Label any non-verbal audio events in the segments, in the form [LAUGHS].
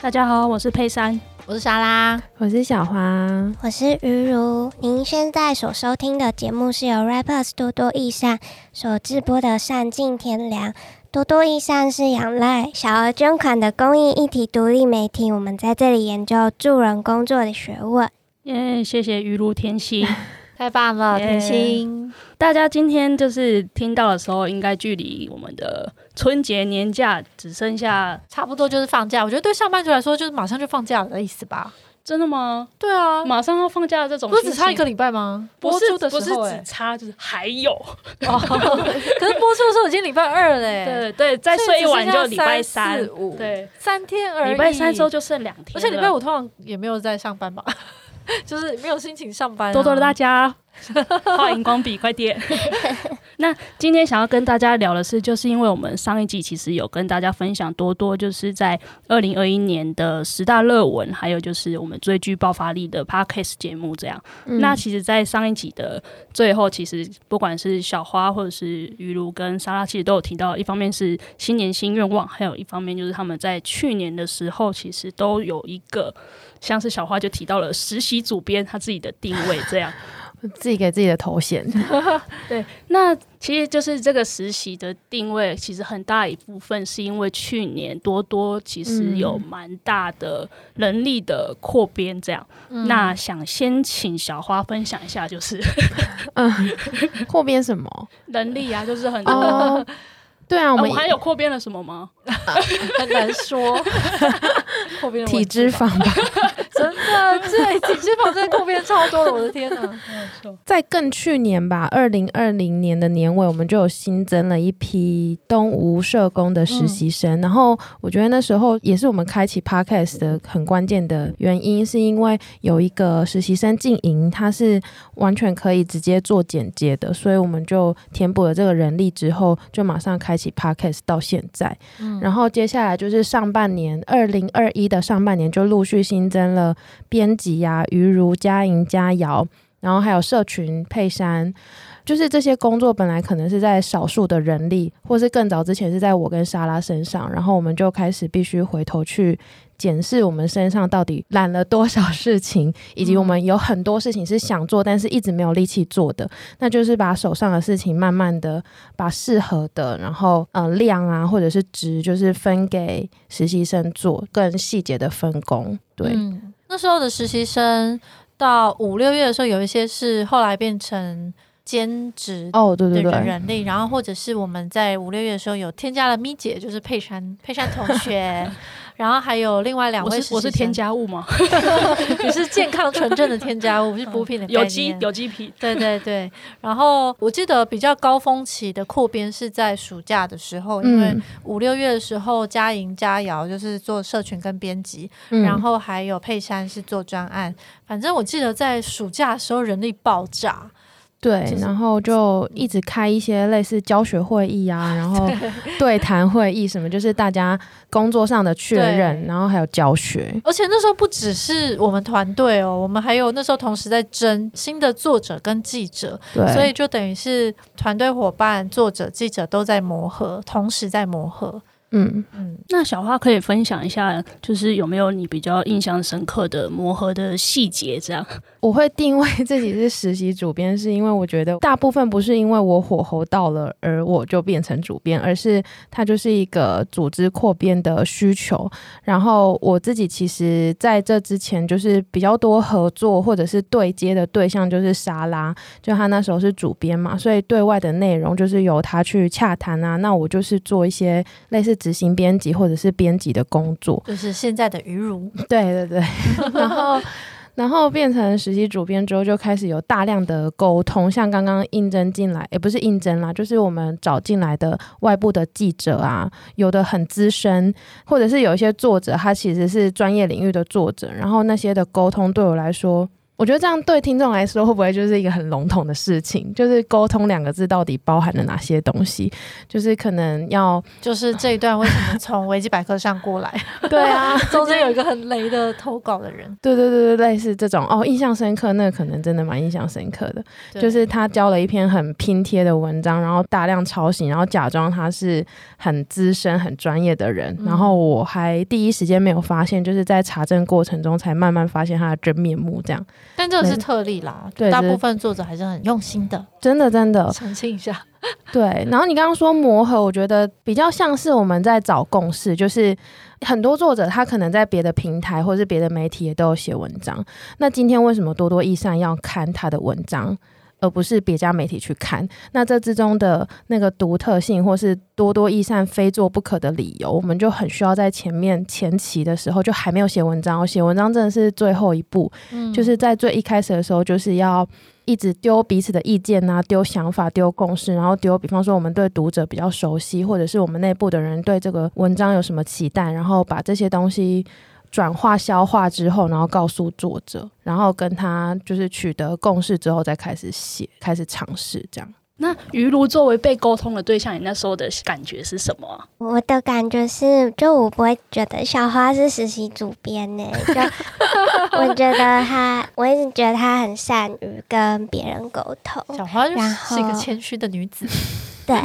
大家好，我是佩珊，我是莎拉，我是小花，我是鱼如。您现在所收听的节目是由 Rappers 多多益善所制播的《善尽天良》。多多益善是仰赖小额捐款的公益议题独立媒体。我们在这里研究助人工作的学问。耶，yeah, 谢谢鱼如甜心。[LAUGHS] 太棒了，天心！大家今天就是听到的时候，应该距离我们的春节年假只剩下差不多就是放假。我觉得对上班族来说，就是马上就放假了的意思吧？真的吗？对啊，马上要放假的这种，不是只差一个礼拜吗？不是播出的时候，不是只差，就是还有。哦、[LAUGHS] 可是播出的时候已经礼拜二了，对对，再睡一晚就礼拜三、四五，对，三天而已。礼拜三之后就剩两天，而且礼拜五通常也没有在上班吧？[LAUGHS] 就是没有心情上班、啊。多多的大家，画荧光笔，快点。[LAUGHS] 那今天想要跟大家聊的是，就是因为我们上一集其实有跟大家分享多多，就是在二零二一年的十大热文，还有就是我们最具爆发力的 Podcast 节目这样。嗯、那其实，在上一集的最后，其实不管是小花或者是鱼如跟莎拉，其实都有提到，一方面是新年新愿望，还有一方面就是他们在去年的时候，其实都有一个。像是小花就提到了实习主编他自己的定位，这样自己给自己的头衔。[LAUGHS] 对，那其实就是这个实习的定位，其实很大一部分是因为去年多多其实有蛮大的人力的扩编，这样。嗯、那想先请小花分享一下，就是嗯，扩编什么 [LAUGHS] 人力啊？就是很多。哦对啊，我们、还有扩编了什么吗？[LAUGHS] 很难说，[LAUGHS] 扩编体脂肪吧，[LAUGHS] 真的，对，体脂肪真的扩编超多了，我的天哪！在更去年吧，二零二零年的年尾，我们就有新增了一批东吴社工的实习生，嗯、然后我觉得那时候也是我们开启 Podcast 的很关键的原因，是因为有一个实习生进营，他是完全可以直接做剪接的，所以我们就填补了这个人力之后，就马上开。开启 Podcast 到现在，嗯、然后接下来就是上半年，二零二一的上半年就陆续新增了编辑呀、于如、佳莹、佳瑶，然后还有社群佩珊，就是这些工作本来可能是在少数的人力，或是更早之前是在我跟莎拉身上，然后我们就开始必须回头去。检视我们身上到底揽了多少事情，以及我们有很多事情是想做，但是一直没有力气做的，那就是把手上的事情慢慢的把适合的，然后呃量啊或者是值，就是分给实习生做更细节的分工。对，嗯，那时候的实习生到五六月的时候，有一些是后来变成兼职哦，对对对，人力，然后或者是我们在五六月的时候有添加了咪姐，就是佩珊佩珊同学。[LAUGHS] 然后还有另外两位，我是添加物吗？[LAUGHS] 你是健康纯正的添加物，是补品的 [LAUGHS] 有机有机皮。对对对。然后我记得比较高峰期的扩编是在暑假的时候，因为五六月的时候，嘉莹、佳瑶就是做社群跟编辑，然后还有佩珊是做专案。反正我记得在暑假的时候人力爆炸。对，然后就一直开一些类似教学会议啊，[LAUGHS] 然后对谈会议什么，就是大家工作上的确认，然后还有教学。而且那时候不只是我们团队哦，我们还有那时候同时在争新的作者跟记者，对所以就等于是团队伙伴、作者、记者都在磨合，同时在磨合。嗯嗯，那小花可以分享一下，就是有没有你比较印象深刻的磨合的细节？这样，我会定位 [LAUGHS] 自己是实习主编，是因为我觉得大部分不是因为我火候到了而我就变成主编，而是它就是一个组织扩编的需求。然后我自己其实在这之前就是比较多合作或者是对接的对象就是莎拉，就他那时候是主编嘛，所以对外的内容就是由他去洽谈啊。那我就是做一些类似。执行编辑或者是编辑的工作，就是现在的鱼如。对对对，然 [LAUGHS] 后然后变成实习主编之后，就开始有大量的沟通。像刚刚应征进来，也不是应征啦，就是我们找进来的外部的记者啊，有的很资深，或者是有一些作者，他其实是专业领域的作者。然后那些的沟通对我来说我觉得这样对听众来说会不会就是一个很笼统的事情？就是沟通两个字到底包含了哪些东西？就是可能要，就是这一段为什么从维基百科上过来？对啊，[LAUGHS] 中间有一个很雷的投稿的人。对对对对，类似这种哦，印象深刻，那可能真的蛮印象深刻的。就是他交了一篇很拼贴的文章，然后大量抄袭，然后假装他是很资深、很专业的人，嗯、然后我还第一时间没有发现，就是在查证过程中才慢慢发现他的真面目，这样。但这个是特例啦，对，大部分作者还是很用心的，真的真的。澄清一下，对。然后你刚刚说磨合，我觉得比较像是我们在找共识，就是很多作者他可能在别的平台或是别的媒体也都有写文章，那今天为什么多多益善要看他的文章？而不是别家媒体去看，那这之中的那个独特性，或是多多益善非做不可的理由，我们就很需要在前面前期的时候就还没有写文章，写文章真的是最后一步，嗯，就是在最一开始的时候，就是要一直丢彼此的意见啊，丢想法，丢共识，然后丢，比方说我们对读者比较熟悉，或者是我们内部的人对这个文章有什么期待，然后把这些东西。转化消化之后，然后告诉作者，然后跟他就是取得共识之后，再开始写，开始尝试这样。那于如作为被沟通的对象，你那时候的感觉是什么啊？我的感觉是，就我不会觉得小花是实习主编呢，就 [LAUGHS] 我觉得她，我一直觉得她很善于跟别人沟通。小花就是一个谦虚的女子，对。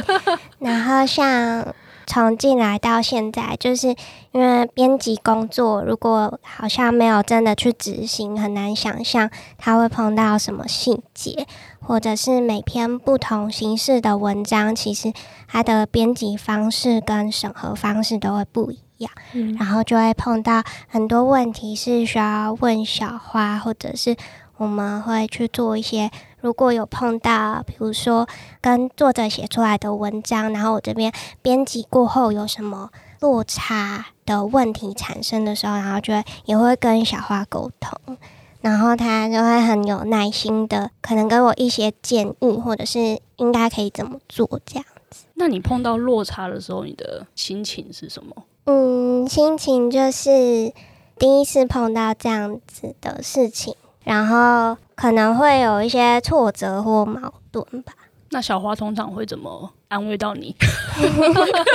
[LAUGHS] 然后像。从进来到现在，就是因为编辑工作，如果好像没有真的去执行，很难想象他会碰到什么细节，或者是每篇不同形式的文章，其实它的编辑方式跟审核方式都会不一样，嗯，然后就会碰到很多问题是需要问小花，或者是我们会去做一些。如果有碰到，比如说跟作者写出来的文章，然后我这边编辑过后有什么落差的问题产生的时候，然后就会也会跟小花沟通，然后他就会很有耐心的，可能给我一些建议，或者是应该可以怎么做这样子。那你碰到落差的时候，你的心情是什么？嗯，心情就是第一次碰到这样子的事情。然后可能会有一些挫折或矛盾吧。那小花通常会怎么安慰到你？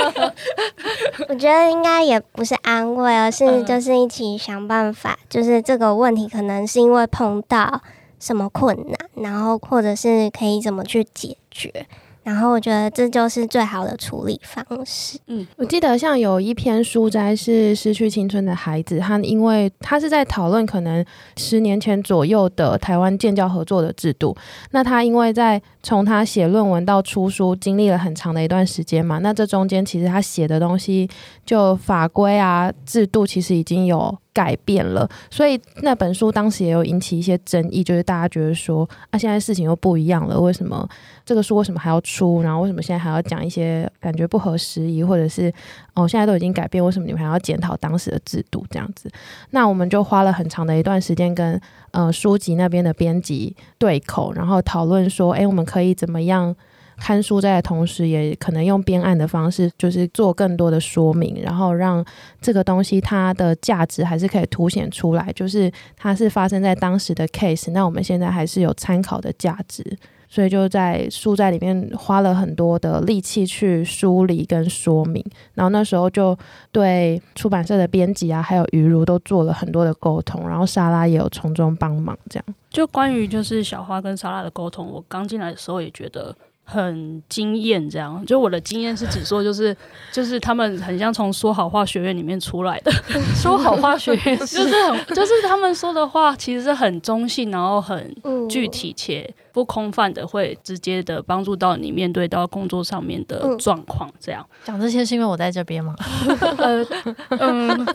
[LAUGHS] 我觉得应该也不是安慰，而是就是一起想办法。就是这个问题可能是因为碰到什么困难，然后或者是可以怎么去解决。然后我觉得这就是最好的处理方式。嗯，我记得像有一篇书摘是失去青春的孩子，他因为他是在讨论可能十年前左右的台湾建教合作的制度。那他因为在从他写论文到出书，经历了很长的一段时间嘛。那这中间其实他写的东西，就法规啊、制度，其实已经有。改变了，所以那本书当时也有引起一些争议，就是大家觉得说啊，现在事情又不一样了，为什么这个书为什么还要出？然后为什么现在还要讲一些感觉不合时宜，或者是哦，现在都已经改变，为什么你们还要检讨当时的制度这样子？那我们就花了很长的一段时间跟呃书籍那边的编辑对口，然后讨论说，诶，我们可以怎么样？看书在的同时，也可能用编案的方式，就是做更多的说明，然后让这个东西它的价值还是可以凸显出来。就是它是发生在当时的 case，那我们现在还是有参考的价值，所以就在书在里面花了很多的力气去梳理跟说明。然后那时候就对出版社的编辑啊，还有于如都做了很多的沟通，然后莎拉也有从中帮忙。这样就关于就是小花跟莎拉的沟通，我刚进来的时候也觉得。很惊艳，这样。就我的经验是只说，就是就是他们很像从说好话学院里面出来的，[LAUGHS] 说好话学院 [LAUGHS] 就是很就是他们说的话其实是很中性，然后很具体且。不空泛的，会直接的帮助到你面对到工作上面的状况。这样讲这些是因为我在这边吗？[LAUGHS] 呃，嗯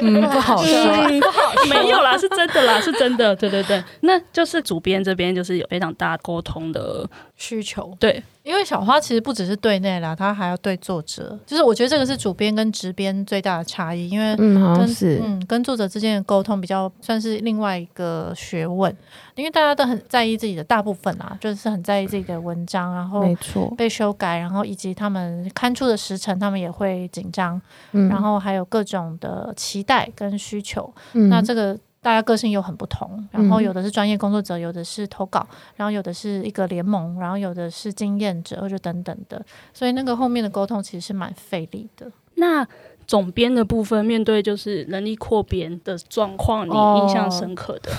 嗯，不好说，不好说，没有啦，是真的啦，是真的，对对对，那就是主编这边就是有非常大沟通的需求，对。因为小花其实不只是对内啦，她还要对作者。就是我觉得这个是主编跟执编最大的差异，因为跟嗯，是嗯跟作者之间的沟通比较算是另外一个学问。因为大家都很在意自己的大部分啦，就是很在意自己的文章，然后没错被修改，然后以及他们刊出的时辰，他们也会紧张。嗯，然后还有各种的期待跟需求。嗯，那这个。大家个性又很不同，然后有的是专业工作者，有的是投稿，然后有的是一个联盟，然后有的是经验者或者等等的，所以那个后面的沟通其实是蛮费力的。那总编的部分，面对就是人力扩编的状况，你印象深刻的？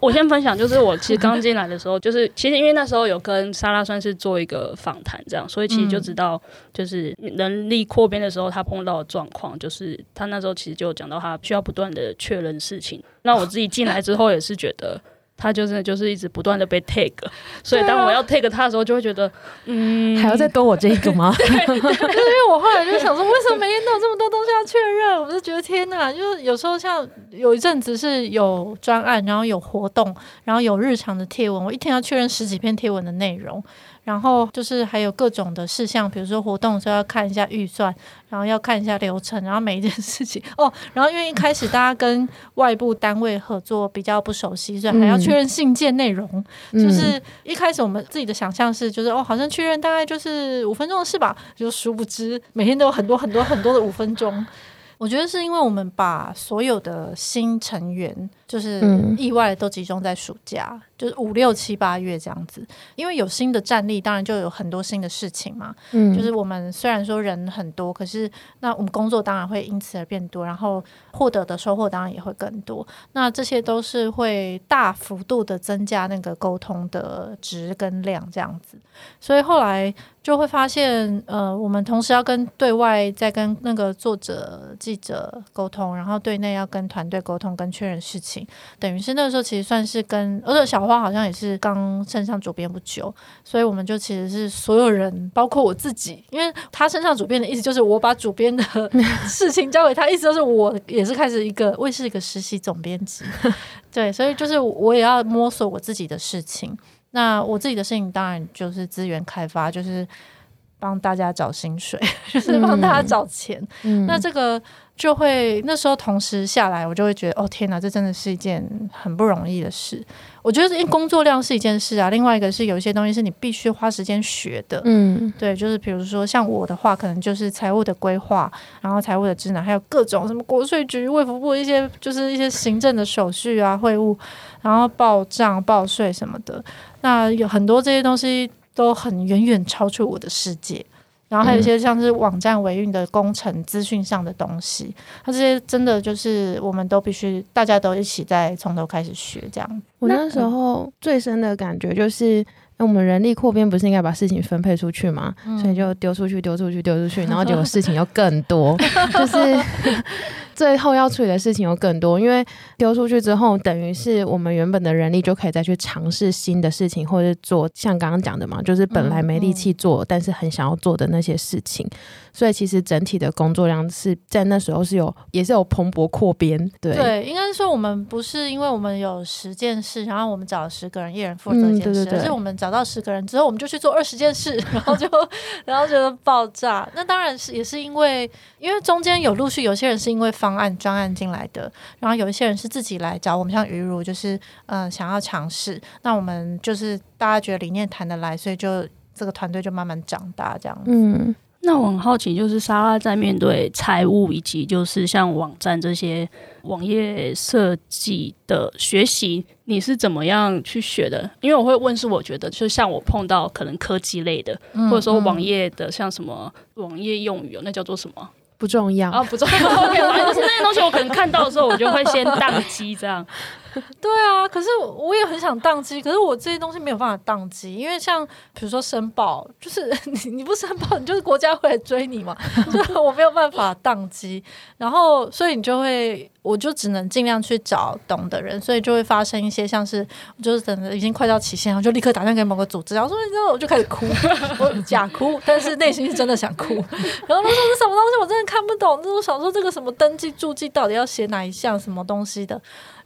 我先分享，就是我其实刚进来的时候，就是其实因为那时候有跟莎拉算是做一个访谈，这样，所以其实就知道，就是能力扩编的时候，他碰到的状况，就是他那时候其实就讲到他需要不断的确认事情。那我自己进来之后也是觉得。他就是就是一直不断的被 take，[LAUGHS] 所以当我要 take 他的时候，就会觉得，嗯，还要再多我这一个吗？[LAUGHS] 对，[LAUGHS] 就是因为我后来就想说，为什么每天都有这么多东西要确认？我就觉得天哪，就是有时候像有一阵子是有专案，然后有活动，然后有日常的贴文，我一天要确认十几篇贴文的内容。然后就是还有各种的事项，比如说活动的时候要看一下预算，然后要看一下流程，然后每一件事情 [LAUGHS] 哦，然后因为一开始大家跟外部单位合作比较不熟悉，所以还要确认信件内容。嗯、就是一开始我们自己的想象是，就是哦，好像确认大概就是五分钟的事吧，就殊不知每天都有很多很多很多的五分钟。我觉得是因为我们把所有的新成员，就是意外的都集中在暑假。就是五六七八月这样子，因为有新的战力，当然就有很多新的事情嘛。嗯，就是我们虽然说人很多，可是那我们工作当然会因此而变多，然后获得的收获当然也会更多。那这些都是会大幅度的增加那个沟通的值跟量这样子。所以后来就会发现，呃，我们同时要跟对外在跟那个作者、记者沟通，然后对内要跟团队沟通跟确认事情，等于是那个时候其实算是跟而且小花。好像也是刚升上主编不久，所以我们就其实是所有人，包括我自己，因为他升上主编的意思就是我把主编的事情交给他，意思就是我也是开始一个，我也是一个实习总编辑，对，所以就是我也要摸索我自己的事情。那我自己的事情当然就是资源开发，就是帮大家找薪水，[LAUGHS] 就是帮大家找钱。嗯，那这个。就会那时候同时下来，我就会觉得哦天哪，这真的是一件很不容易的事。我觉得因为工作量是一件事啊，另外一个是有一些东西是你必须花时间学的。嗯，对，就是比如说像我的话，可能就是财务的规划，然后财务的职能，还有各种什么国税局、卫福部一些就是一些行政的手续啊、会务，然后报账、报税什么的。那有很多这些东西都很远远超出我的世界。然后还有一些像是网站维运的工程、资讯上的东西，它这些真的就是我们都必须大家都一起在从头开始学这样。我那时候最深的感觉就是，那我们人力扩编不是应该把事情分配出去吗？嗯、所以就丢出去、丢出去、丢出去，然后结果事情又更多，[LAUGHS] 就是。最后要处理的事情有更多，因为丢出去之后，等于是我们原本的人力就可以再去尝试新的事情，或者做像刚刚讲的嘛，就是本来没力气做，但是很想要做的那些事情。所以其实整体的工作量是在那时候是有，也是有蓬勃扩编。对对，应该是说我们不是因为我们有十件事，然后我们找了十个人，一人负责一件事，嗯、对对对，而是我们找到十个人之后，我们就去做二十件事，[LAUGHS] 然后就然后觉得爆炸。那当然是也是因为，因为中间有陆续有些人是因为方案专案进来的，然后有一些人是自己来找我们，像于如就是嗯、呃、想要尝试，那我们就是大家觉得理念谈得来，所以就这个团队就慢慢长大这样子。嗯，那我很好奇，就是莎拉在面对财务以及就是像网站这些网页设计的学习，你是怎么样去学的？因为我会问，是我觉得就像我碰到可能科技类的，嗯、或者说网页的，像什么网页用语，那叫做什么？不重要啊，不重要。OK，就是那些东西，我可能看到的时候，我就会先宕机这样。[LAUGHS] 对啊，可是我也很想宕机，可是我这些东西没有办法宕机，因为像比如说申报，就是 [LAUGHS] 你你不申报，你就是国家会来追你嘛，[LAUGHS] 所以我没有办法宕机，然后所以你就会，我就只能尽量去找懂的人，所以就会发生一些像是，就是等着已经快到期限，然后就立刻打电话给某个组织，然后说你知道，我就开始哭，我假哭，但是内心是真的想哭，然后他说这什么东西，我真的看不懂，就是想说这个什么登记注记到底要写哪一项什么东西的。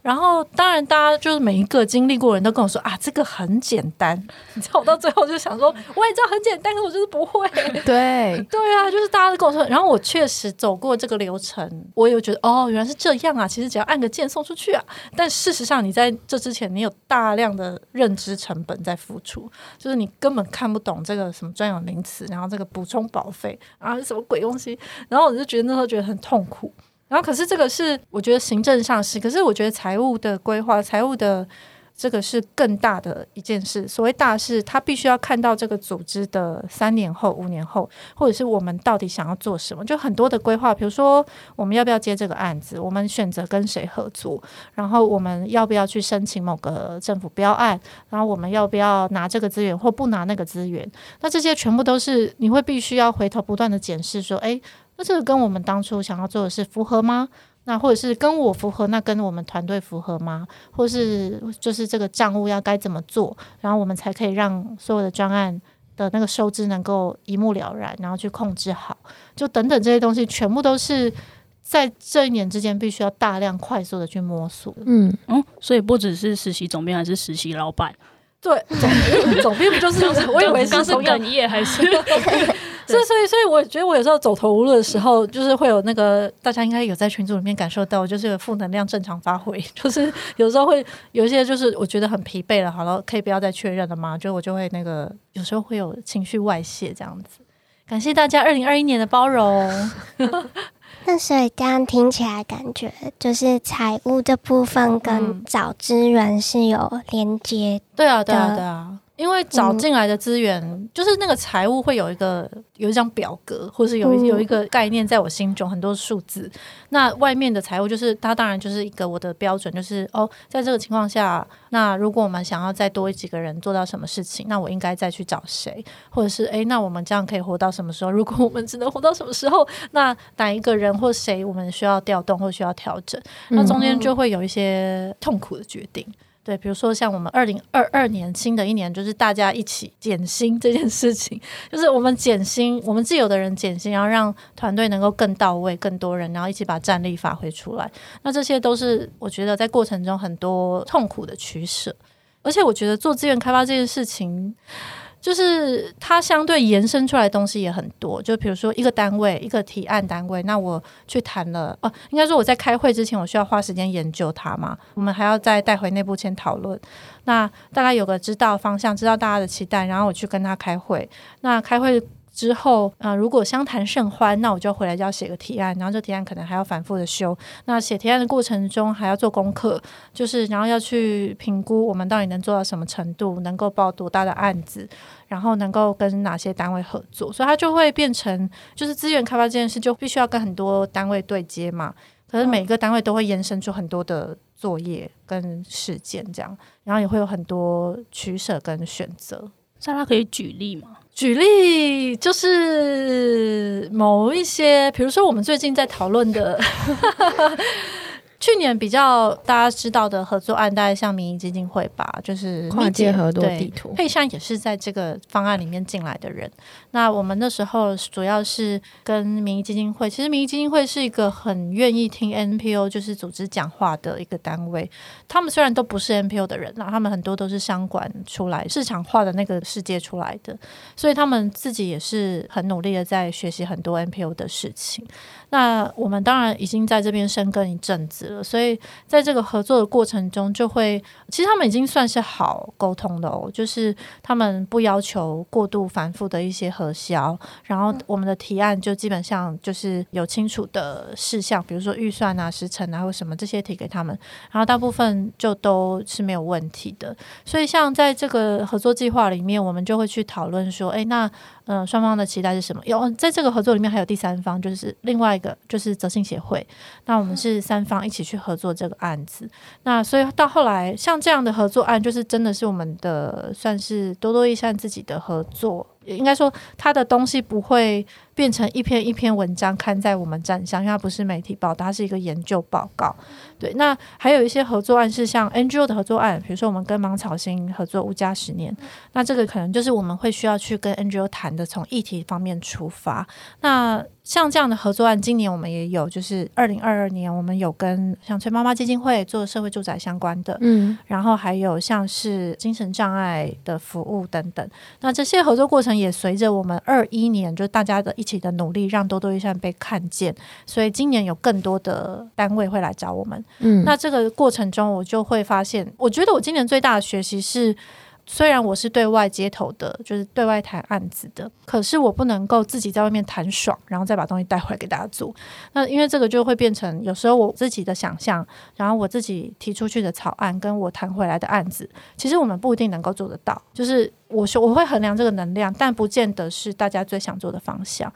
然后，当然，大家就是每一个经历过的人都跟我说啊，这个很简单。[LAUGHS] 你知道，我到最后就想说，[LAUGHS] 我也知道很简单，可是我就是不会。对，[LAUGHS] 对啊，就是大家都跟我说。然后我确实走过这个流程，我也觉得哦，原来是这样啊。其实只要按个键送出去啊。但事实上，你在这之前，你有大量的认知成本在付出，就是你根本看不懂这个什么专有名词，然后这个补充保费啊，什么鬼东西。然后我就觉得那时候觉得很痛苦。然后可是这个是我觉得行政上是，可是我觉得财务的规划、财务的。这个是更大的一件事。所谓大事，他必须要看到这个组织的三年后、五年后，或者是我们到底想要做什么。就很多的规划，比如说我们要不要接这个案子，我们选择跟谁合作，然后我们要不要去申请某个政府标案，然后我们要不要拿这个资源或不拿那个资源。那这些全部都是你会必须要回头不断的检视，说，诶，那这个跟我们当初想要做的是符合吗？那或者是跟我符合，那跟我们团队符合吗？或是就是这个账务要该怎么做，然后我们才可以让所有的专案的那个收支能够一目了然，然后去控制好，就等等这些东西，全部都是在这一年之间必须要大量快速的去摸索。嗯嗯，所以不只是实习总编，还是实习老板。对，总编总编不就是？[LAUGHS] 我以为是刚是哽咽还是？[LAUGHS] [LAUGHS] 所以，所以，所以，我觉得我有时候走投无路的时候，就是会有那个大家应该有在群组里面感受到，就是有负能量正常发挥，[LAUGHS] 就是有时候会有一些，就是我觉得很疲惫了，好了，可以不要再确认了吗？就我就会那个有时候会有情绪外泄这样子。感谢大家二零二一年的包容。[LAUGHS] 那所以这样听起来，感觉就是财务这部分跟找资源是有连接。对啊，对啊，对啊。因为找进来的资源，嗯、就是那个财务会有一个有一张表格，或是有一有一个概念在我心中，很多数字。那外面的财务就是它当然就是一个我的标准，就是哦，在这个情况下，那如果我们想要再多几个人做到什么事情，那我应该再去找谁，或者是诶，那我们这样可以活到什么时候？如果我们只能活到什么时候，那哪一个人或谁我们需要调动或需要调整？那中间就会有一些痛苦的决定。对，比如说像我们二零二二年新的一年，就是大家一起减薪这件事情，就是我们减薪，我们自有的人减薪，然后让团队能够更到位，更多人，然后一起把战力发挥出来。那这些都是我觉得在过程中很多痛苦的取舍，而且我觉得做资源开发这件事情。就是它相对延伸出来的东西也很多，就比如说一个单位，一个提案单位，那我去谈了哦，应该说我在开会之前，我需要花时间研究它嘛，我们还要再带回内部先讨论，那大概有个知道方向，知道大家的期待，然后我去跟他开会，那开会。之后，啊、呃，如果相谈甚欢，那我就回来就要写个提案，然后这提案可能还要反复的修。那写提案的过程中还要做功课，就是然后要去评估我们到底能做到什么程度，能够报多大的案子，然后能够跟哪些单位合作，所以它就会变成就是资源开发这件事就必须要跟很多单位对接嘛。可是每个单位都会延伸出很多的作业跟事件这样，然后也会有很多取舍跟选择。莎拉可以举例吗？举例就是某一些，比如说我们最近在讨论的。去年比较大家知道的合作案，大概像民营基金会吧，就是跨界合作地图。佩珊也是在这个方案里面进来的人。那我们那时候主要是跟民营基金会，其实民营基金会是一个很愿意听 NPO 就是组织讲话的一个单位。他们虽然都不是 NPO 的人，那他们很多都是商管出来、市场化的那个世界出来的，所以他们自己也是很努力的在学习很多 NPO 的事情。那我们当然已经在这边深耕一阵子了，所以在这个合作的过程中，就会其实他们已经算是好沟通的哦，就是他们不要求过度繁复的一些核销，然后我们的提案就基本上就是有清楚的事项，比如说预算啊、时程啊或什么这些提给他们，然后大部分就都是没有问题的。所以像在这个合作计划里面，我们就会去讨论说，诶，那。嗯，双方的期待是什么？有在这个合作里面还有第三方，就是另外一个就是泽信协会。那我们是三方一起去合作这个案子。那所以到后来，像这样的合作案，就是真的是我们的算是多多益善自己的合作。应该说，他的东西不会变成一篇一篇文章刊在我们站上，因为它不是媒体报道，它是一个研究报告。对，那还有一些合作案是像 NGO 的合作案，比如说我们跟芒草心合作“物价十年”，那这个可能就是我们会需要去跟 NGO 谈的，从议题方面出发。那像这样的合作案，今年我们也有，就是二零二二年，我们有跟像崔妈妈基金会做社会住宅相关的，嗯，然后还有像是精神障碍的服务等等。那这些合作过程也随着我们二一年，就大家的一起的努力，让多多益善被看见。所以今年有更多的单位会来找我们，嗯，那这个过程中，我就会发现，我觉得我今年最大的学习是。虽然我是对外接头的，就是对外谈案子的，可是我不能够自己在外面谈爽，然后再把东西带回来给大家做。那因为这个就会变成有时候我自己的想象，然后我自己提出去的草案，跟我谈回来的案子，其实我们不一定能够做得到。就是我说我会衡量这个能量，但不见得是大家最想做的方向。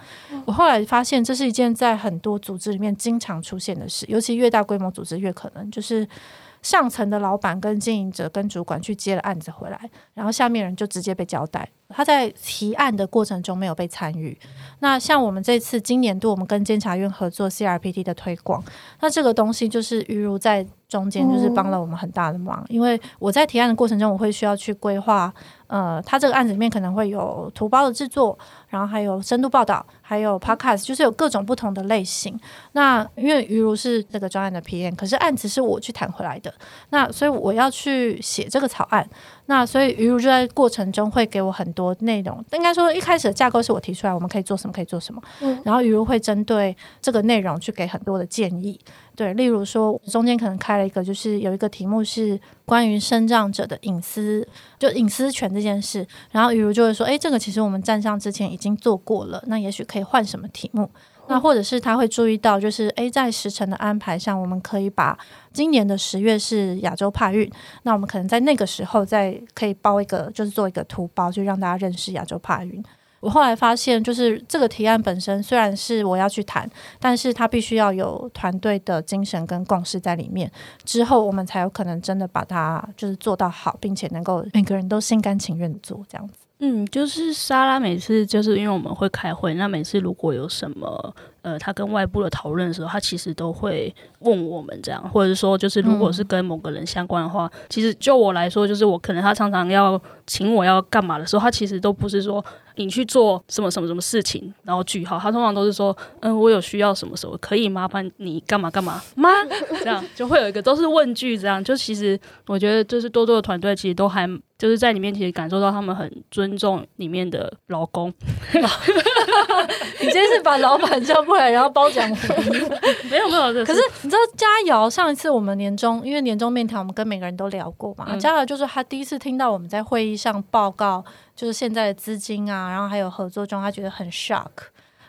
我后来发现，这是一件在很多组织里面经常出现的事，尤其越大规模组织越可能就是。上层的老板跟经营者跟主管去接了案子回来，然后下面人就直接被交代，他在提案的过程中没有被参与。那像我们这次今年度我们跟监察院合作 CRPD 的推广，那这个东西就是于如在中间就是帮了我们很大的忙，因为我在提案的过程中，我会需要去规划。呃，他这个案子里面可能会有图包的制作，然后还有深度报道，还有 podcast，就是有各种不同的类型。那因为于如是这个专案的 PM，可是案子是我去谈回来的，那所以我要去写这个草案。那所以于如就在过程中会给我很多内容，应该说一开始的架构是我提出来，我们可以做什么，可以做什么。嗯，然后于如会针对这个内容去给很多的建议。对，例如说中间可能开了一个，就是有一个题目是关于身障者的隐私，就隐私权这件事。然后，雨如就会说，诶，这个其实我们站上之前已经做过了，那也许可以换什么题目？那或者是他会注意到，就是诶，在时程的安排上，我们可以把今年的十月是亚洲帕运，那我们可能在那个时候再可以包一个，就是做一个图包，就让大家认识亚洲帕运。我后来发现，就是这个提案本身虽然是我要去谈，但是它必须要有团队的精神跟共识在里面，之后我们才有可能真的把它就是做到好，并且能够每个人都心甘情愿做这样子。嗯，就是莎拉每次就是因为我们会开会，那每次如果有什么呃，他跟外部的讨论的时候，他其实都会问我们这样，或者说就是如果是跟某个人相关的话，嗯、其实就我来说，就是我可能他常常要请我要干嘛的时候，他其实都不是说你去做什么什么什么事情，然后句号，他通常都是说，嗯，我有需要什么时候可以麻烦你干嘛干嘛吗？这样就会有一个都是问句，这样就其实我觉得就是多多的团队其实都还。就是在里面，其实感受到他们很尊重里面的劳工。[LAUGHS] 你今天是把老板叫过来，然后包奖 [LAUGHS] 没有没有。可是你知道佳瑶上一次我们年终，因为年终面谈，我们跟每个人都聊过嘛。佳瑶就是他第一次听到我们在会议上报告，就是现在的资金啊，然后还有合作中，他觉得很 shock。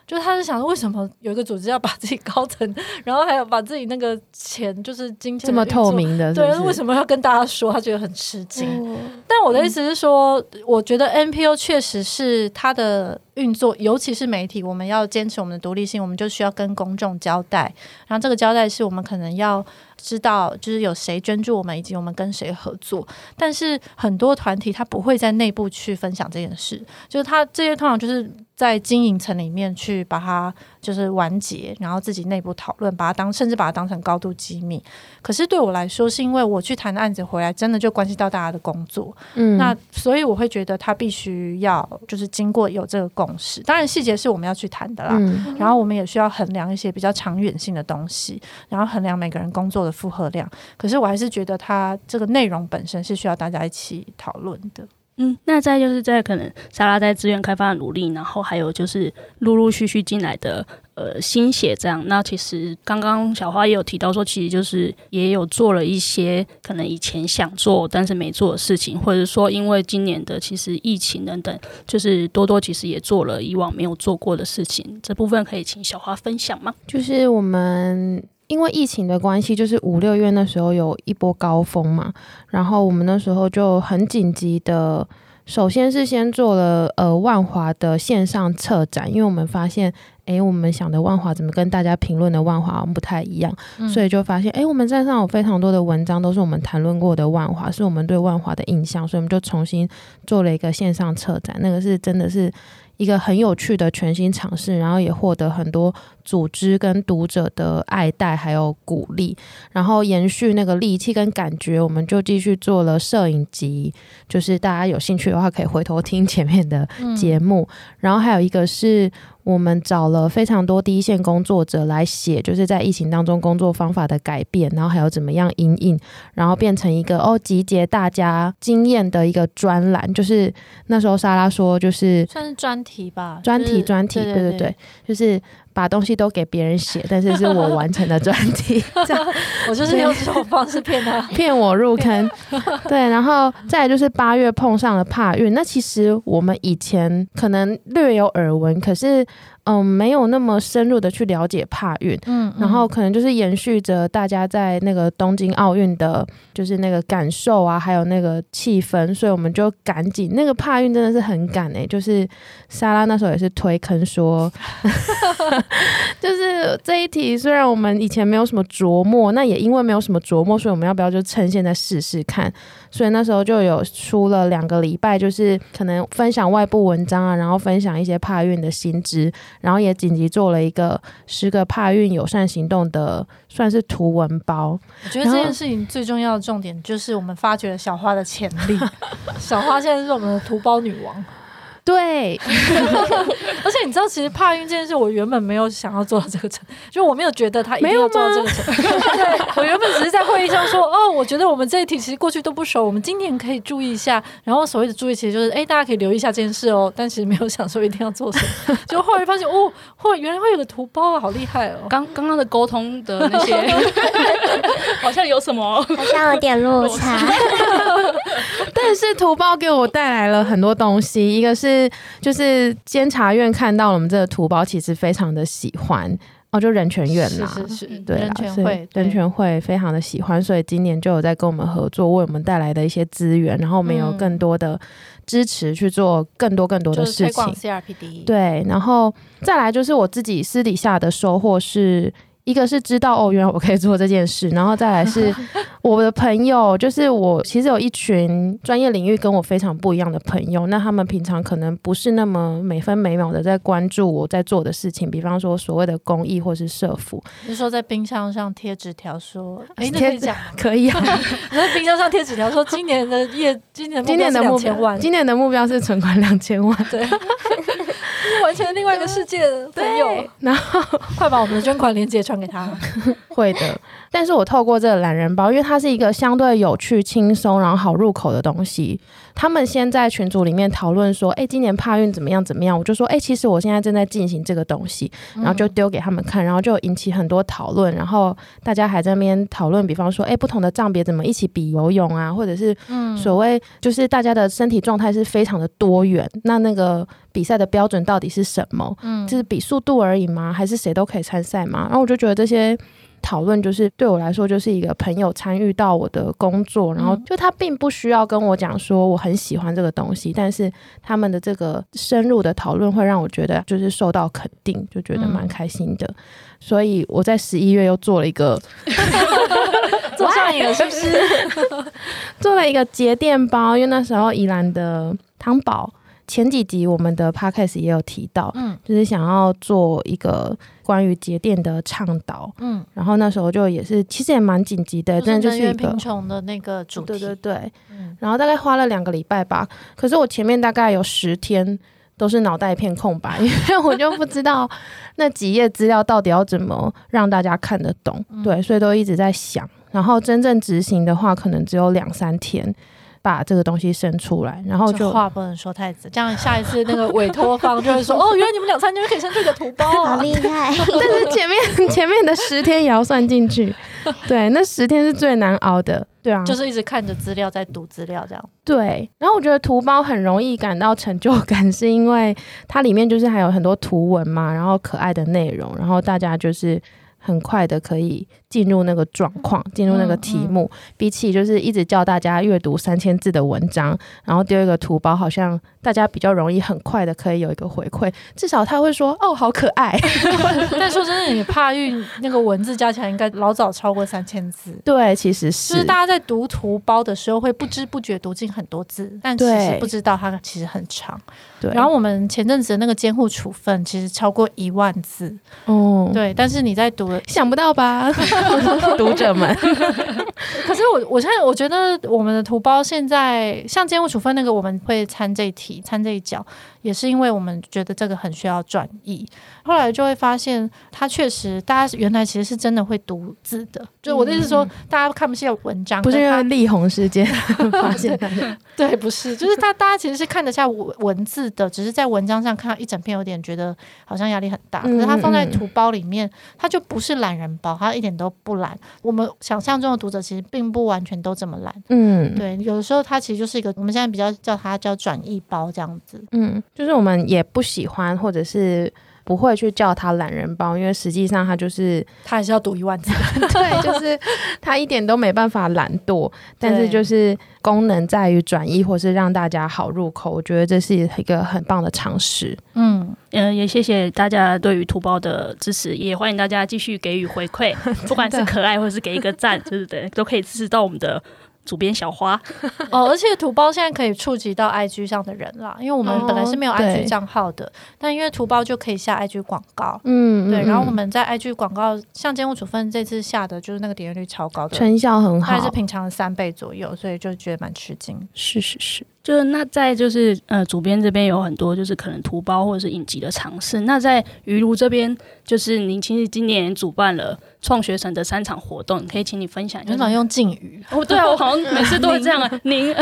就他是想说，为什么有一个组织要把自己高层，然后还有把自己那个钱，就是金钱这么透明的是不是？对，为什么要跟大家说？他觉得很吃惊。嗯、但我的意思是说，嗯、我觉得 NPO 确实是它的运作，尤其是媒体，我们要坚持我们的独立性，我们就需要跟公众交代。然后这个交代是我们可能要。知道就是有谁捐助我们，以及我们跟谁合作。但是很多团体他不会在内部去分享这件事，就是他这些通常就是在经营层里面去把它就是完结，然后自己内部讨论，把它当甚至把它当成高度机密。可是对我来说，是因为我去谈的案子回来，真的就关系到大家的工作。嗯，那所以我会觉得他必须要就是经过有这个共识。当然细节是我们要去谈的啦。嗯，然后我们也需要衡量一些比较长远性的东西，然后衡量每个人工作的。负荷量，可是我还是觉得它这个内容本身是需要大家一起讨论的。嗯，那再就是在可能莎拉在资源开发的努力，然后还有就是陆陆续续进来的呃心血，这样。那其实刚刚小花也有提到说，其实就是也有做了一些可能以前想做但是没做的事情，或者说因为今年的其实疫情等等，就是多多其实也做了以往没有做过的事情。这部分可以请小花分享吗？就是我们。因为疫情的关系，就是五六月那时候有一波高峰嘛，然后我们那时候就很紧急的，首先是先做了呃万华的线上策展，因为我们发现，诶，我们想的万华怎么跟大家评论的万华不太一样，嗯、所以就发现，诶，我们站上有非常多的文章都是我们谈论过的万华，是我们对万华的印象，所以我们就重新做了一个线上策展，那个是真的是一个很有趣的全新尝试，然后也获得很多。组织跟读者的爱戴还有鼓励，然后延续那个力气跟感觉，我们就继续做了摄影集，就是大家有兴趣的话可以回头听前面的节目。嗯、然后还有一个是我们找了非常多第一线工作者来写，就是在疫情当中工作方法的改变，然后还有怎么样因应，然后变成一个哦集结大家经验的一个专栏。就是那时候莎拉说，就是算是专题吧，专题专题，对对对，就是。把东西都给别人写，但是是我完成的专题。[LAUGHS] 这样我就是用这种方式骗他，[LAUGHS] 骗我入坑。[LAUGHS] 对，然后再来就是八月碰上了帕运，那其实我们以前可能略有耳闻，可是。嗯，没有那么深入的去了解帕运，嗯，然后可能就是延续着大家在那个东京奥运的，就是那个感受啊，还有那个气氛，所以我们就赶紧那个帕运真的是很赶哎、欸，就是莎拉那时候也是推坑说 [LAUGHS] [LAUGHS] 就是这一题虽然我们以前没有什么琢磨，那也因为没有什么琢磨，所以我们要不要就趁现在试试看？所以那时候就有出了两个礼拜，就是可能分享外部文章啊，然后分享一些帕运的新知，然后也紧急做了一个十个帕运友善行动的算是图文包。我觉得这件事情最重要的重点就是我们发掘了小花的潜力，小花现在是我们的图包女王。对，[LAUGHS] 而且你知道，其实帕运这件事，我原本没有想要做到这个程度，就我没有觉得他一定要做到这个程。[LAUGHS] 对，我原本只是在会议上说，哦，我觉得我们这一题其实过去都不熟，我们今年可以注意一下。然后所谓的注意，其实就是，哎，大家可以留意一下这件事哦。但其实没有想说一定要做什么。[LAUGHS] 就后来发现，哦，后来原来会有个图包啊，好厉害哦！刚刚刚的沟通的那些，[LAUGHS] 好像有什么，好像有点落差。[LAUGHS] 但是图包给我带来了很多东西，一个是。就是监察院看到了我们这个图包，其实非常的喜欢哦，就人权院啦，是是是，对啦，人权会，人权会非常的喜欢，所以今年就有在跟我们合作，为我们带来的一些资源，然后我们有更多的支持去做更多更多的事情。CRPD，对，然后再来就是我自己私底下的收获是。一个是知道哦，原来我可以做这件事，然后再来是 [LAUGHS] 我的朋友，就是我其实有一群专业领域跟我非常不一样的朋友，那他们平常可能不是那么每分每秒的在关注我在做的事情，比方说所谓的公益或是社福。你说在冰箱上贴纸条说，哎，那可以讲，可以啊。[LAUGHS] 你在冰箱上贴纸条说，今年的业，今年今年的目标，今年的目标是存款两千万。对。是完全另外一个世界的 [LAUGHS] 朋友，然后快把我们的捐款链接传给他。[LAUGHS] 会的，但是我透过这个懒人包，因为它是一个相对有趣、轻松，然后好入口的东西。他们先在群组里面讨论说：“哎，今年帕运怎么样？怎么样？”我就说：“哎，其实我现在正在进行这个东西。”然后就丢给他们看，然后就引起很多讨论。然后大家还在那边讨论，比方说：“哎，不同的障别怎么一起比游泳啊？”或者是所谓就是大家的身体状态是非常的多元。那那个比赛的标准到底是什么？嗯，就是比速度而已吗？还是谁都可以参赛吗？然后我就觉得这些。讨论就是对我来说就是一个朋友参与到我的工作，然后就他并不需要跟我讲说我很喜欢这个东西，但是他们的这个深入的讨论会让我觉得就是受到肯定，就觉得蛮开心的。所以我在十一月又做了一个 [LAUGHS] 做上瘾了，是不是？[LAUGHS] 做了一个节电包，因为那时候宜兰的汤宝。前几集我们的 podcast 也有提到，嗯，就是想要做一个关于节电的倡导，嗯，然后那时候就也是，其实也蛮紧急的，真的就是一个贫穷的那个主题，对对对，嗯，然后大概花了两个礼拜吧，可是我前面大概有十天都是脑袋一片空白，[LAUGHS] 因为我就不知道那几页资料到底要怎么让大家看得懂，嗯，对，所以都一直在想，然后真正执行的话，可能只有两三天。把这个东西生出来，然后就话不能说太直，这样下一次那个委托方就会说 [LAUGHS] 哦，原来你们两三天就可以生这个图包，好厉害！[LAUGHS] 但是前面前面的十天也要算进去，[LAUGHS] 对，那十天是最难熬的，对啊，就是一直看着资料在读资料这样。对，然后我觉得图包很容易感到成就感，是因为它里面就是还有很多图文嘛，然后可爱的内容，然后大家就是。很快的可以进入那个状况，进入那个题目。嗯嗯、比起就是一直叫大家阅读三千字的文章，然后丢一个图包，好像大家比较容易很快的可以有一个回馈。至少他会说：“哦，好可爱。[LAUGHS] ” [LAUGHS] 但说真的，你怕运那个文字加起来应该老早超过三千字。对，其实是。就是大家在读图包的时候会不知不觉读进很多字，但其实不知道它其实很长。对。然后我们前阵子的那个监护处分其实超过一万字。哦。对，但是你在读了。想不到吧，[LAUGHS] [LAUGHS] 读者们。[LAUGHS] 可是我，我现在我觉得我们的图包现在像监护处分那个，我们会参这一题，参这一角，也是因为我们觉得这个很需要转译。后来就会发现，他确实，大家原来其实是真的会读字的。就我的意思是说，大家看不见文章，不是因为力宏事件发现的。[LAUGHS] 对，不是，就是他大家其实是看得下文文字的，只是在文章上看到一整篇，有点觉得好像压力很大。可是他放在图包里面，他就不是懒人包，他一点都不懒。我们想象中的读者其实并不完全都这么懒。嗯，对，有的时候他其实就是一个我们现在比较叫他叫转译包这样子。嗯，就是我们也不喜欢，或者是。不会去叫他懒人包，因为实际上他就是他还是要读一万字，[LAUGHS] 对，就是他一点都没办法懒惰，但是就是功能在于转移或是让大家好入口，我觉得这是一个很棒的尝试。嗯嗯、呃，也谢谢大家对于图包的支持，也欢迎大家继续给予回馈，不管是可爱或是给一个赞，就是对，都可以支持到我们的。主编小花。[LAUGHS] 哦，而且图包现在可以触及到 IG 上的人啦，因为我们本来是没有 IG 账号的，哦、但因为图包就可以下 IG 广告，嗯，对，然后我们在 IG 广告，像监护处分这次下的就是那个点击率超高的，成效很好，还是平常的三倍左右，所以就觉得蛮吃惊。是是是。就是那在就是呃主编这边有很多就是可能图包或者是影集的尝试。那在鱼庐这边，就是您其实今年主办了创学神的三场活动，可以请你分享一下。很少用敬语哦，对啊，我好像 [LAUGHS] 每次都会这样啊。您，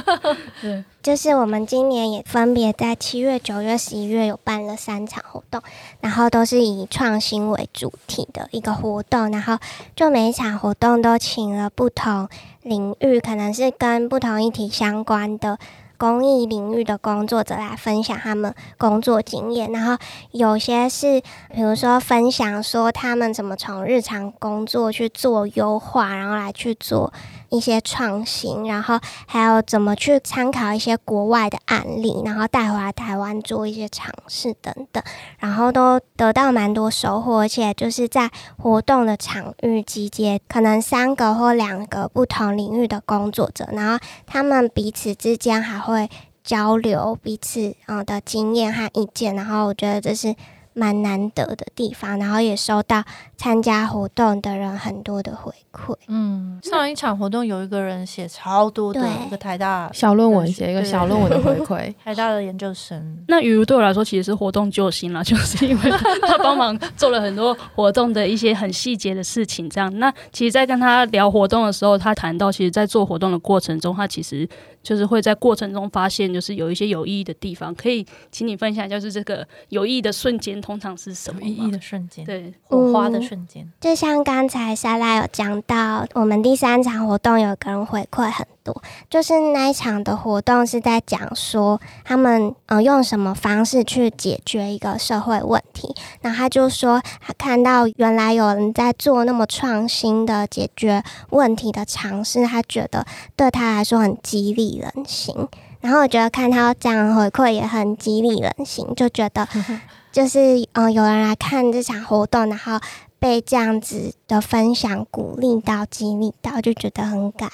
[LAUGHS] 对，就是我们今年也分别在七月、九月、十一月有办了三场活动，然后都是以创新为主题的一个活动，然后就每一场活动都请了不同。领域可能是跟不同议题相关的公益领域的工作者来分享他们工作经验，然后有些是比如说分享说他们怎么从日常工作去做优化，然后来去做。一些创新，然后还有怎么去参考一些国外的案例，然后带回来台湾做一些尝试等等，然后都得到蛮多收获，而且就是在活动的场域集结，可能三个或两个不同领域的工作者，然后他们彼此之间还会交流彼此嗯的经验和意见，然后我觉得这是。蛮难得的地方，然后也收到参加活动的人很多的回馈。嗯，上一场活动有一个人写超多的一个台大小论文，写一个小论文的回馈，台大的研究生。[LAUGHS] 那雨如对我来说其实是活动救星啦，就是因为他帮忙做了很多活动的一些很细节的事情。这样，那其实，在跟他聊活动的时候，他谈到，其实，在做活动的过程中，他其实。就是会在过程中发现，就是有一些有意义的地方，可以请你分享，就是这个有意义的瞬间通常是什么？有意义的瞬间，对，火花的瞬间。就像刚才莎拉有讲到，我们第三场活动有个人回馈很多，就是那一场的活动是在讲说他们呃用什么方式去解决一个社会问题，然后他就说他看到原来有人在做那么创新的解决问题的尝试，他觉得对他来说很激励人心，然后我觉得看他这样回馈也很激励人心，就觉得 [LAUGHS] 就是嗯、呃，有人来看这场活动，然后被这样子的分享鼓励到、激励到，就觉得很感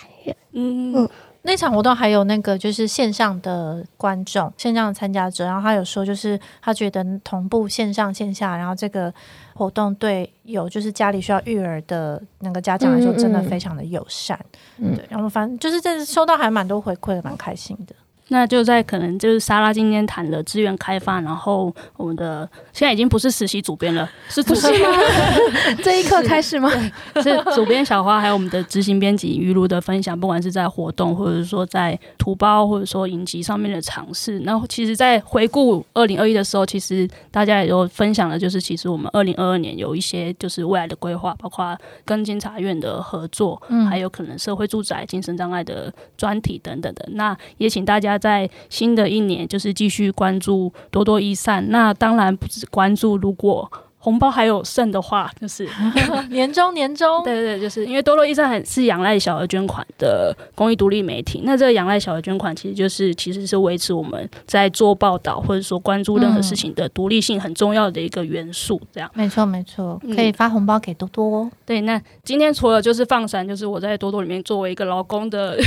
嗯，那场活动还有那个就是线上的观众、线上的参加者，然后他有说就是他觉得同步线上线下，然后这个活动对有就是家里需要育儿的那个家长来说，真的非常的友善。嗯，对，然后反正就是这收到还蛮多回馈的，蛮开心的。那就在可能就是莎拉今天谈了资源开发，然后我们的现在已经不是实习主编了，[LAUGHS] 是主编吗？[LAUGHS] 这一刻开始吗？是，[LAUGHS] 是主编小花，还有我们的执行编辑于露的分享，不管是在活动，或者是说在图包，或者说影集上面的尝试。然后其实，在回顾二零二一的时候，其实大家也都分享了，就是其实我们二零二二年有一些就是未来的规划，包括跟监察院的合作，嗯，还有可能社会住宅、精神障碍的专题等等的。那也请大家。在新的一年，就是继续关注多多益善。那当然不只关注，如果。红包还有剩的话，就是年 [LAUGHS] 终年终，[LAUGHS] 对对对，就是因为多多益善很是仰赖小额捐款的公益独立媒体。那这个仰赖小额捐款，其实就是其实是维持我们在做报道或者说关注任何事情的独立性很重要的一个元素。这样，没错没错，可以发红包给多多哦。对，那今天除了就是放闪，就是我在多多里面作为一个劳工的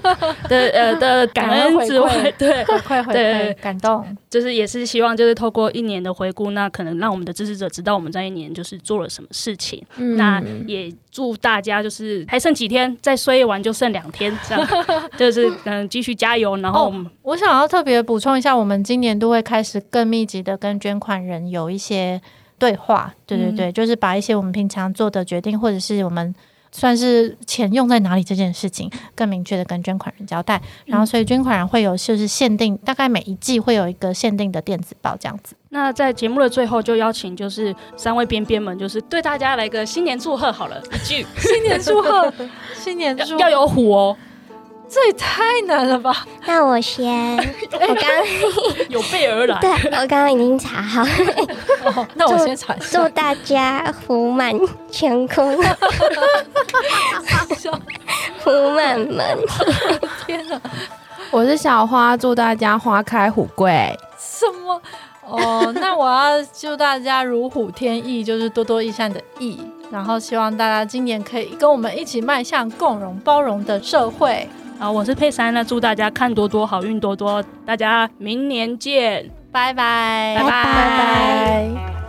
[LAUGHS] 的呃的感恩之外，对回馈回馈感动，就是也是希望就是透过一年的回顾，那可能让我们的支持者知。知道我们这一年就是做了什么事情。嗯、那也祝大家就是还剩几天，再睡完就剩两天，这样 [LAUGHS] 就是嗯继续加油。然后我、哦、我想要特别补充一下，我们今年都会开始更密集的跟捐款人有一些对话。对对对，嗯、就是把一些我们平常做的决定，或者是我们。算是钱用在哪里这件事情，更明确的跟捐款人交代，然后所以捐款人会有就是限定，大概每一季会有一个限定的电子报这样子。那在节目的最后，就邀请就是三位边边们，就是对大家来个新年祝贺好了，一句 [LAUGHS] 新年祝贺，新年祝贺要有虎哦。这也太难了吧！那我先，[LAUGHS] 我刚刚 [LAUGHS] 有备而来。对，我刚刚已经查好。哦，那我先查一下。祝大家福满乾坤，福满门。[LAUGHS] 天哪！我是小花，祝大家花开虎贵。什么？哦，那我要祝大家如虎添翼，就是多多益善的益。然后希望大家今年可以跟我们一起迈向共荣包容的社会。好，我是佩珊，那祝大家看多多，好运多多，大家明年见，拜拜，拜拜。